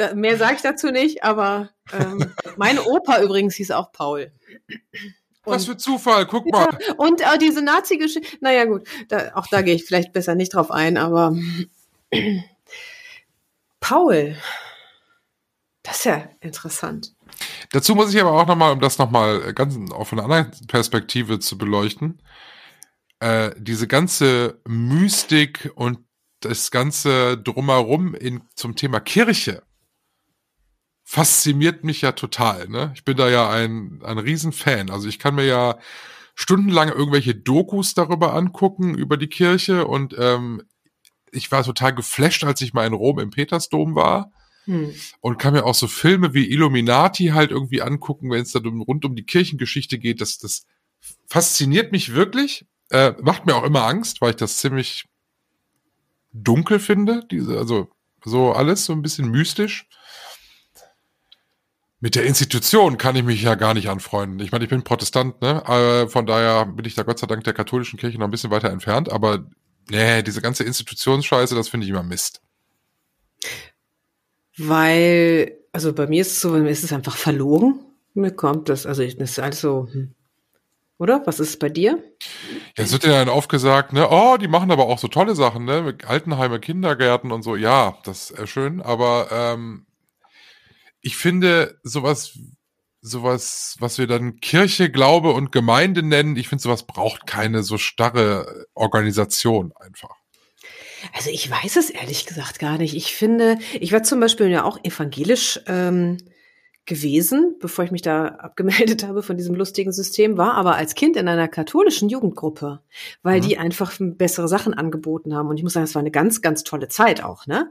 Da, mehr sage ich dazu nicht, aber ähm, meine Opa übrigens hieß auch Paul. Und, Was für Zufall, guck mal. Ja, und äh, diese Nazi-Geschichte, naja gut, da, auch da gehe ich vielleicht besser nicht drauf ein, aber Paul, das ist ja interessant. Dazu muss ich aber auch nochmal, um das nochmal ganz auf eine andere Perspektive zu beleuchten, äh, diese ganze Mystik und das ganze drumherum in, zum Thema Kirche fasziniert mich ja total. Ne? Ich bin da ja ein, ein Riesenfan. Also ich kann mir ja stundenlang irgendwelche Dokus darüber angucken, über die Kirche. Und ähm, ich war total geflasht, als ich mal in Rom im Petersdom war. Hm. Und kann mir auch so Filme wie Illuminati halt irgendwie angucken, wenn es dann rund um die Kirchengeschichte geht. Das, das fasziniert mich wirklich. Äh, macht mir auch immer Angst, weil ich das ziemlich dunkel finde. Diese, also so alles so ein bisschen mystisch mit der Institution kann ich mich ja gar nicht anfreunden. Ich meine, ich bin Protestant, ne? Äh, von daher bin ich da Gott sei Dank der katholischen Kirche noch ein bisschen weiter entfernt, aber nee, diese ganze Institutionsscheiße, das finde ich immer Mist. Weil, also bei mir ist es so, mir ist es einfach verlogen. Mir kommt das, also das ist alles so, hm. oder? Was ist bei dir? Ja, es wird ja dann aufgesagt, ne, oh, die machen aber auch so tolle Sachen, ne, mit Altenheime, Kindergärten und so. Ja, das ist schön, aber ähm, ich finde sowas, sowas, was wir dann Kirche, Glaube und Gemeinde nennen, ich finde sowas braucht keine so starre Organisation einfach. Also ich weiß es ehrlich gesagt gar nicht. Ich finde, ich war zum Beispiel ja auch evangelisch ähm, gewesen, bevor ich mich da abgemeldet habe von diesem lustigen System, war aber als Kind in einer katholischen Jugendgruppe, weil mhm. die einfach bessere Sachen angeboten haben. Und ich muss sagen, es war eine ganz, ganz tolle Zeit auch. Ne?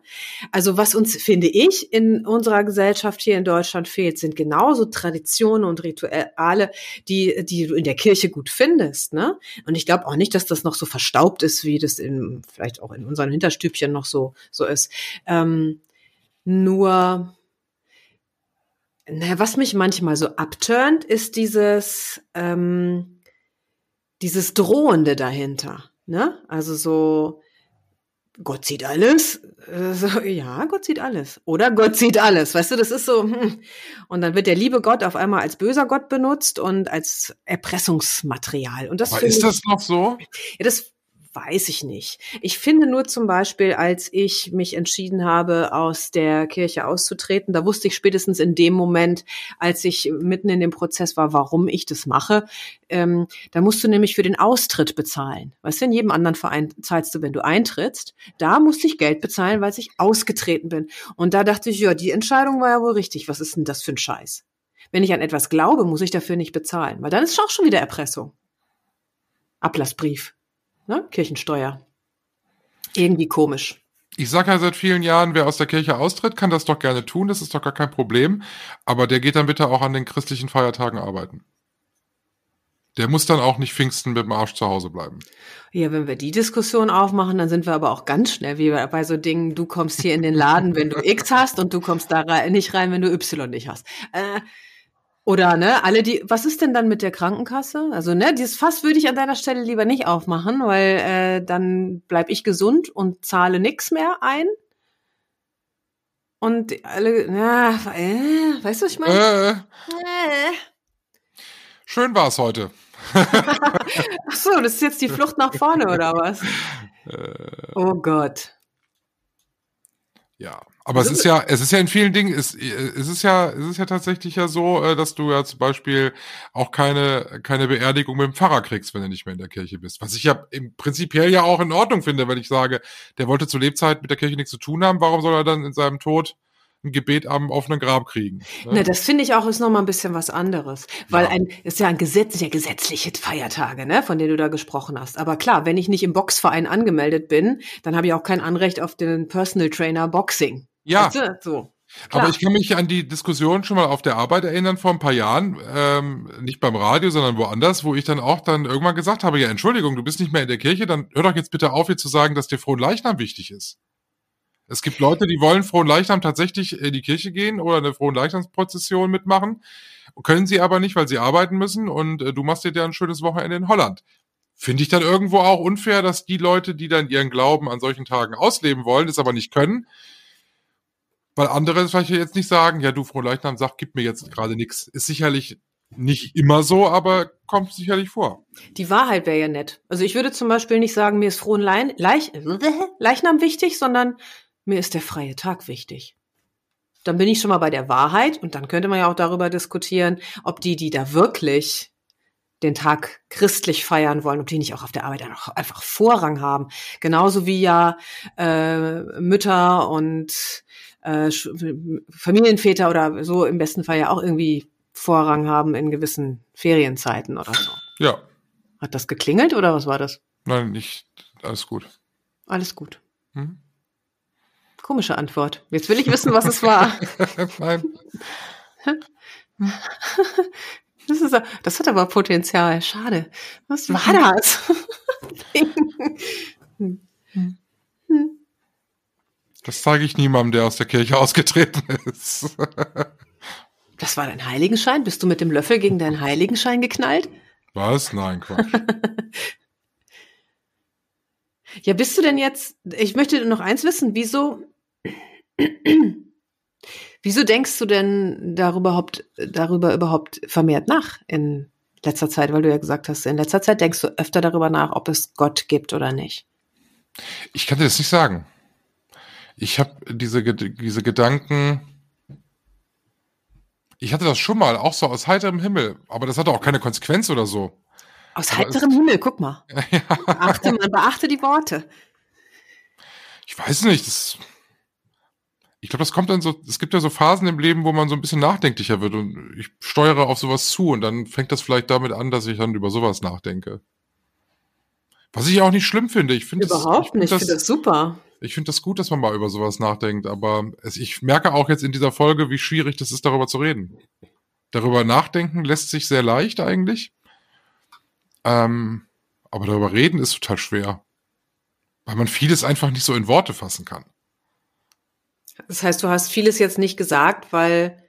Also was uns, finde ich, in unserer Gesellschaft hier in Deutschland fehlt, sind genauso Traditionen und Rituale, die, die du in der Kirche gut findest. Ne? Und ich glaube auch nicht, dass das noch so verstaubt ist, wie das in, vielleicht auch in unseren Hinterstübchen noch so, so ist. Ähm, nur naja, was mich manchmal so abturnt, ist dieses, ähm, dieses Drohende dahinter. Ne? Also so, Gott sieht alles. Äh, So, ja, Gott sieht alles. Oder Gott sieht alles. Weißt du, das ist so. hm. Und dann wird der liebe Gott auf einmal als böser Gott benutzt und als Erpressungsmaterial. Und das ist ich- das noch so? ja, das weiß ich nicht. Ich finde nur zum Beispiel, als ich mich entschieden habe, aus der Kirche auszutreten, da wusste ich spätestens in dem Moment, als ich mitten in dem Prozess war, warum ich das mache. Ähm, da musst du nämlich für den Austritt bezahlen. Weißt du, in jedem anderen Verein zahlst du, wenn du eintrittst. Da musste ich Geld bezahlen, weil ich ausgetreten bin. Und da dachte ich, ja, die Entscheidung war ja wohl richtig. Was ist denn das für ein Scheiß? Wenn ich an etwas glaube, muss ich dafür nicht bezahlen, weil dann ist es auch schon wieder Erpressung. Ablassbrief ne? Kirchensteuer. Irgendwie komisch. Ich sage ja seit vielen Jahren, wer aus der Kirche austritt, kann das doch gerne tun, das ist doch gar kein Problem. Aber der geht dann bitte auch an den christlichen Feiertagen arbeiten. Der muss dann auch nicht Pfingsten mit dem Arsch zu Hause bleiben. Ja, wenn wir die Diskussion aufmachen, dann sind wir aber auch ganz schnell wie bei- so Dingen, du kommst hier in den Laden, wenn du X hast und du kommst da rein, nicht rein, wenn du Y nicht hast. Äh, oder, ne, alle die, was ist denn dann mit der Krankenkasse? Also, ne, dieses Fass würde ich an deiner Stelle lieber nicht aufmachen, weil äh, dann bleib ich gesund und zahle nix mehr ein. Und alle, na, äh, weißt du, was ich meine? Äh, Äh. schön war's heute. Ach so, das ist jetzt die Flucht nach vorne oder was? Oh Gott. Ja, aber es ist ja, es ist ja in vielen Dingen, es, es ist ja, es ist ja tatsächlich ja so, äh, dass du ja zum Beispiel auch keine, keine Beerdigung mit dem Pfarrer kriegst, wenn du nicht mehr in der Kirche bist. Was ich ja im prinzipiell ja auch in Ordnung finde, wenn ich sage, der wollte zu Lebzeit mit der Kirche nichts zu tun haben, warum soll er dann in seinem Tod ein Gebet am offenen Grab kriegen? ne? Na, das finde ich auch ist noch mal ein bisschen was anderes, weil Ja. ein ist ja ein Gesetz, sind ja gesetzliche Feiertage, ne, von denen du da gesprochen hast. Aber klar, wenn ich nicht im Boxverein angemeldet bin, dann habe ich auch kein Anrecht auf den Personal Trainer Boxing. Ja. Du? so. Klar. Aber ich kann mich an die Diskussion schon mal auf der Arbeit erinnern vor ein paar Jahren, ähm, nicht beim Radio, sondern woanders, wo ich dann auch dann irgendwann gesagt habe, ja, Entschuldigung, du bist nicht mehr in der Kirche, dann hör doch jetzt bitte auf, hier zu sagen, dass dir Frohen Leichnam wichtig ist. Es gibt Leute, die wollen Frohen Leichnam tatsächlich in die Kirche gehen oder eine Frohen Leichnamsprozession mitmachen, können sie aber nicht, weil sie arbeiten müssen und äh, du machst dir ja ein schönes Wochenende in Holland. Finde ich dann irgendwo auch unfair, dass die Leute, die dann ihren Glauben an solchen Tagen ausleben wollen, es aber nicht können, weil andere vielleicht jetzt nicht sagen, ja, du Frohleichnam, sag, gib mir jetzt gerade nichts. Ist sicherlich nicht immer so, aber kommt sicherlich vor. Die Wahrheit wäre ja nett. Also ich würde zum Beispiel nicht sagen, mir ist frohen Lein Leich Leichnam wichtig, sondern mir ist der freie Tag wichtig. Dann bin ich schon mal bei der Wahrheit und dann könnte man ja auch darüber diskutieren, ob die, die da wirklich den Tag christlich feiern wollen, ob die nicht auch auf der Arbeit einfach Vorrang haben. Genauso wie ja äh, Mütter und äh, Familienväter oder so im besten Fall ja auch irgendwie Vorrang haben in gewissen Ferienzeiten oder so. Ja, Hat das geklingelt oder was war das? nein, nicht, alles gut. Alles gut. Hm? Komische Antwort. Jetzt will ich wissen, was es war. nein, Das, ist, das hat aber Potenzial. Schade. Was war das? das zeige ich niemandem, der aus der Kirche ausgetreten ist. Das war dein Heiligenschein? Bist du mit dem Löffel gegen deinen Heiligenschein geknallt? Was? Nein, Quatsch. Ja, bist du denn jetzt, ich möchte noch eins wissen, wieso, wieso denkst du denn darüber überhaupt, darüber überhaupt vermehrt nach in letzter Zeit? Weil du ja gesagt hast, in letzter Zeit denkst du öfter darüber nach, ob es Gott gibt oder nicht. Ich kann dir das nicht sagen. Ich habe diese, diese Gedanken. Ich hatte das schon mal, auch so aus heiterem Himmel, aber das hatte auch keine Konsequenz oder so. Aus Aber heiterem Himmel, guck mal. Beachte, man beachte die Worte. Ich weiß nicht, das, ich glaube, das kommt dann so, es gibt ja so Phasen im Leben, wo man so ein bisschen nachdenklicher wird und ich steuere auf sowas zu und dann fängt das vielleicht damit an, dass ich dann über sowas nachdenke. Was ich auch nicht schlimm finde. Ich finde das- Überhaupt ich finde nicht. Ich finde das super. Ich finde das gut, dass man mal über sowas nachdenkt, aber es, ich merke auch jetzt in dieser Folge, wie schwierig das ist, darüber zu reden. Darüber nachdenken lässt sich sehr leicht eigentlich. Ähm, aber darüber reden ist total schwer. Weil man vieles einfach nicht so in Worte fassen kann. Das heißt, du hast vieles jetzt nicht gesagt, weil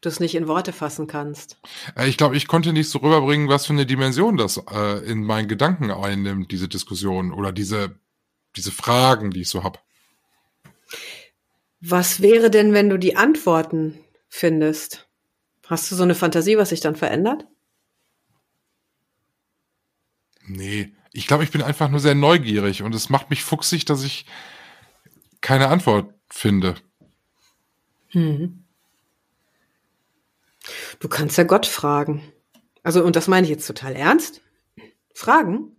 du es nicht in Worte fassen kannst. Äh, Ich glaube, ich konnte nicht so rüberbringen, was für eine Dimension das äh, in meinen Gedanken einnimmt, diese Diskussion oder diese, diese Fragen, die ich so hab. Was wäre denn, wenn du die Antworten findest? Hast du so eine Fantasie, was sich dann verändert? Nee, ich glaube, ich bin einfach nur sehr neugierig und es macht mich fuchsig, dass ich keine Antwort finde. Mhm. Du kannst ja Gott fragen. Also, und das meine ich jetzt total ernst. Fragen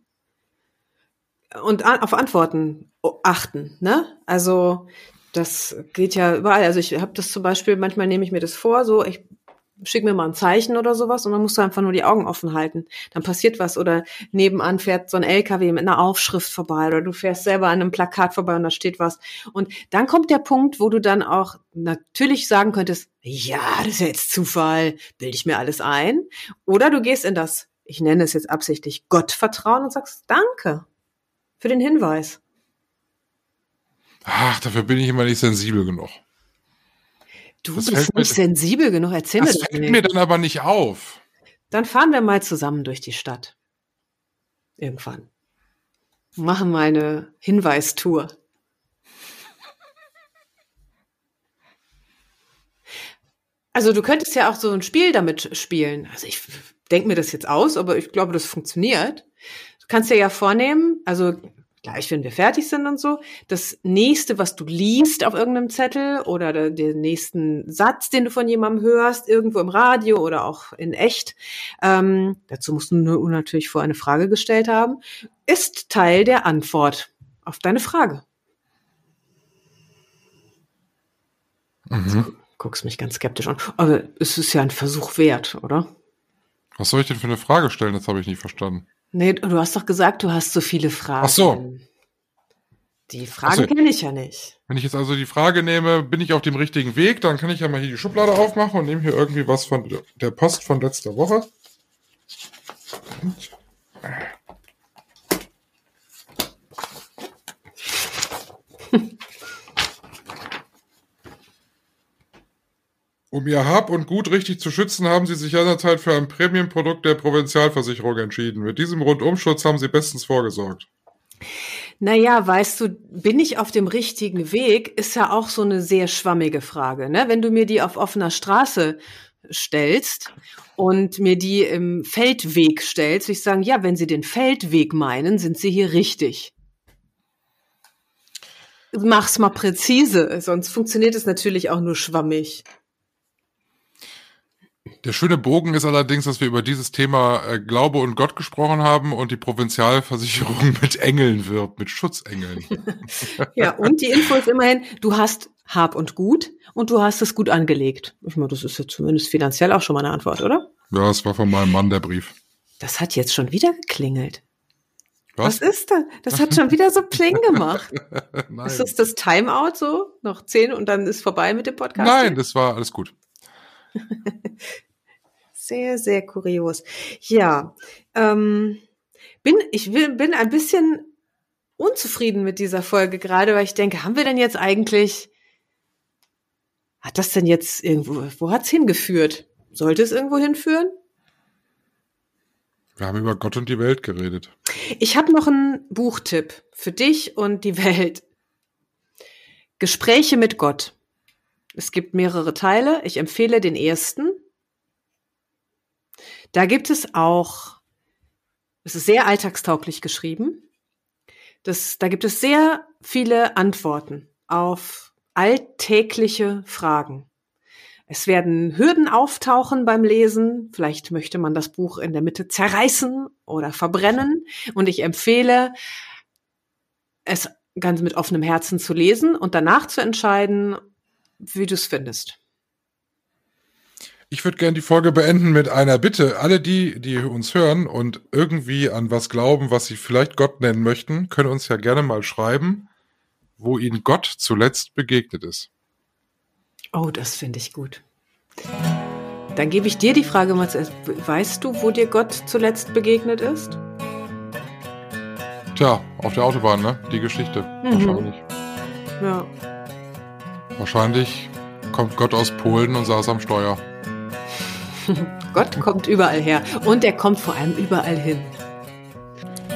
und auf Antworten achten, ne? Also, das geht ja überall. Also, ich habe das zum Beispiel, manchmal nehme ich mir das vor, so, ich schick mir mal ein Zeichen oder sowas und dann musst du einfach nur die Augen offen halten. Dann passiert was oder nebenan fährt so ein LKW mit einer Aufschrift vorbei oder du fährst selber an einem Plakat vorbei und da steht was. Und dann kommt der Punkt, wo du dann auch natürlich sagen könntest, ja, das ist jetzt Zufall, bilde ich mir alles ein. Oder du gehst in das, ich nenne es jetzt absichtlich Gottvertrauen und sagst, danke für den Hinweis. Ach, dafür bin ich immer nicht sensibel genug. Du Das bist nicht sensibel genug, erzähl Das mir das fällt nicht. mir dann aber nicht auf. Dann fahren wir mal zusammen durch die Stadt. Irgendwann. Machen mal eine Hinweistour. Also du könntest ja auch so ein Spiel damit spielen. Also ich denke mir das jetzt aus, aber ich glaube, das funktioniert. Du kannst dir ja vornehmen, also gleich, wenn wir fertig sind und so, das nächste, was du liest auf irgendeinem Zettel oder der- den nächsten Satz, den du von jemandem hörst, irgendwo im Radio oder auch in echt, ähm, dazu musst du nur natürlich vor eine Frage gestellt haben, ist Teil der Antwort auf deine Frage. Mhm. Guckst mich ganz skeptisch an. Aber es ist ja ein Versuch wert, oder? Was soll ich denn für eine Frage stellen? Das habe ich nicht verstanden. Nee, du hast doch gesagt, du hast so viele Fragen. Ach so. Die Fragen so. kenne ich ja nicht. Wenn ich jetzt also die Frage nehme, bin ich auf dem richtigen Weg, dann kann ich ja mal hier die Schublade aufmachen und nehme hier irgendwie was von der Post von letzter Woche. Und, Um ihr Hab und Gut richtig zu schützen, haben sie sich seinerzeit für ein Prämienprodukt der Provinzialversicherung entschieden. Mit diesem Rundumschutz haben sie bestens vorgesorgt. Naja, weißt du, bin ich auf dem richtigen Weg, ist ja auch so eine sehr schwammige Frage. Ne? Wenn du mir die auf offener Straße stellst und mir die im Feldweg stellst, ich sagen, ja, wenn Sie den Feldweg meinen, sind Sie hier richtig. Mach's mal präzise, sonst funktioniert es natürlich auch nur schwammig. Der schöne Bogen ist allerdings, dass wir über dieses Thema äh, Glaube und Gott gesprochen haben und die Provinzialversicherung mit Engeln wirbt, mit Schutzengeln. Ja, und die Info ist immerhin, du hast Hab und Gut und du hast es gut angelegt. Ich meine, das ist ja zumindest finanziell auch schon mal eine Antwort, oder? Ja, das war von meinem Mann der Brief. Das hat jetzt schon wieder geklingelt. Was, Was? ist da? Das hat schon wieder so Pling gemacht. Nein. Ist das das Timeout so? Noch zehn und dann ist vorbei mit dem Podcast? Nein, das war alles gut. Sehr, sehr kurios. Ja, ähm, bin, ich will, bin ein bisschen unzufrieden mit dieser Folge gerade, weil ich denke, haben wir denn jetzt eigentlich, hat das denn jetzt irgendwo, wo hat's hingeführt? Sollte es irgendwo hinführen? Wir haben über Gott und die Welt geredet. Ich habe noch einen Buchtipp für dich und die Welt. Gespräche mit Gott. Es gibt mehrere Teile. Ich empfehle den ersten. Da gibt es auch, es ist sehr alltagstauglich geschrieben. Das, da gibt es sehr viele Antworten auf alltägliche Fragen. Es werden Hürden auftauchen beim Lesen. Vielleicht möchte man das Buch in der Mitte zerreißen oder verbrennen. Und ich empfehle, es ganz mit offenem Herzen zu lesen und danach zu entscheiden, wie du es findest. Ich würde gerne die Folge beenden mit einer Bitte. Alle die, die uns hören und irgendwie an was glauben, was sie vielleicht Gott nennen möchten, können uns ja gerne mal schreiben, wo ihnen Gott zuletzt begegnet ist. Oh, das finde ich gut. Dann gebe ich dir die Frage mal zuerst. Weißt du, wo dir Gott zuletzt begegnet ist? Tja, auf der Autobahn, ne? Die Geschichte. Mhm. Wahrscheinlich. Ja. Wahrscheinlich kommt Gott aus Polen und saß am Steuer. Gott kommt überall her und er kommt vor allem überall hin.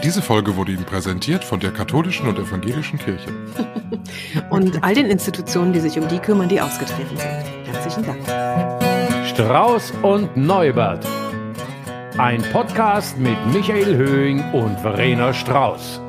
Diese Folge wurde Ihnen präsentiert von der katholischen und evangelischen Kirche. Und all den Institutionen, die sich um die kümmern, die ausgetreten sind. Herzlichen Dank. Strauß und Neubert. Ein Podcast mit Michael Höhing und Verena Strauß.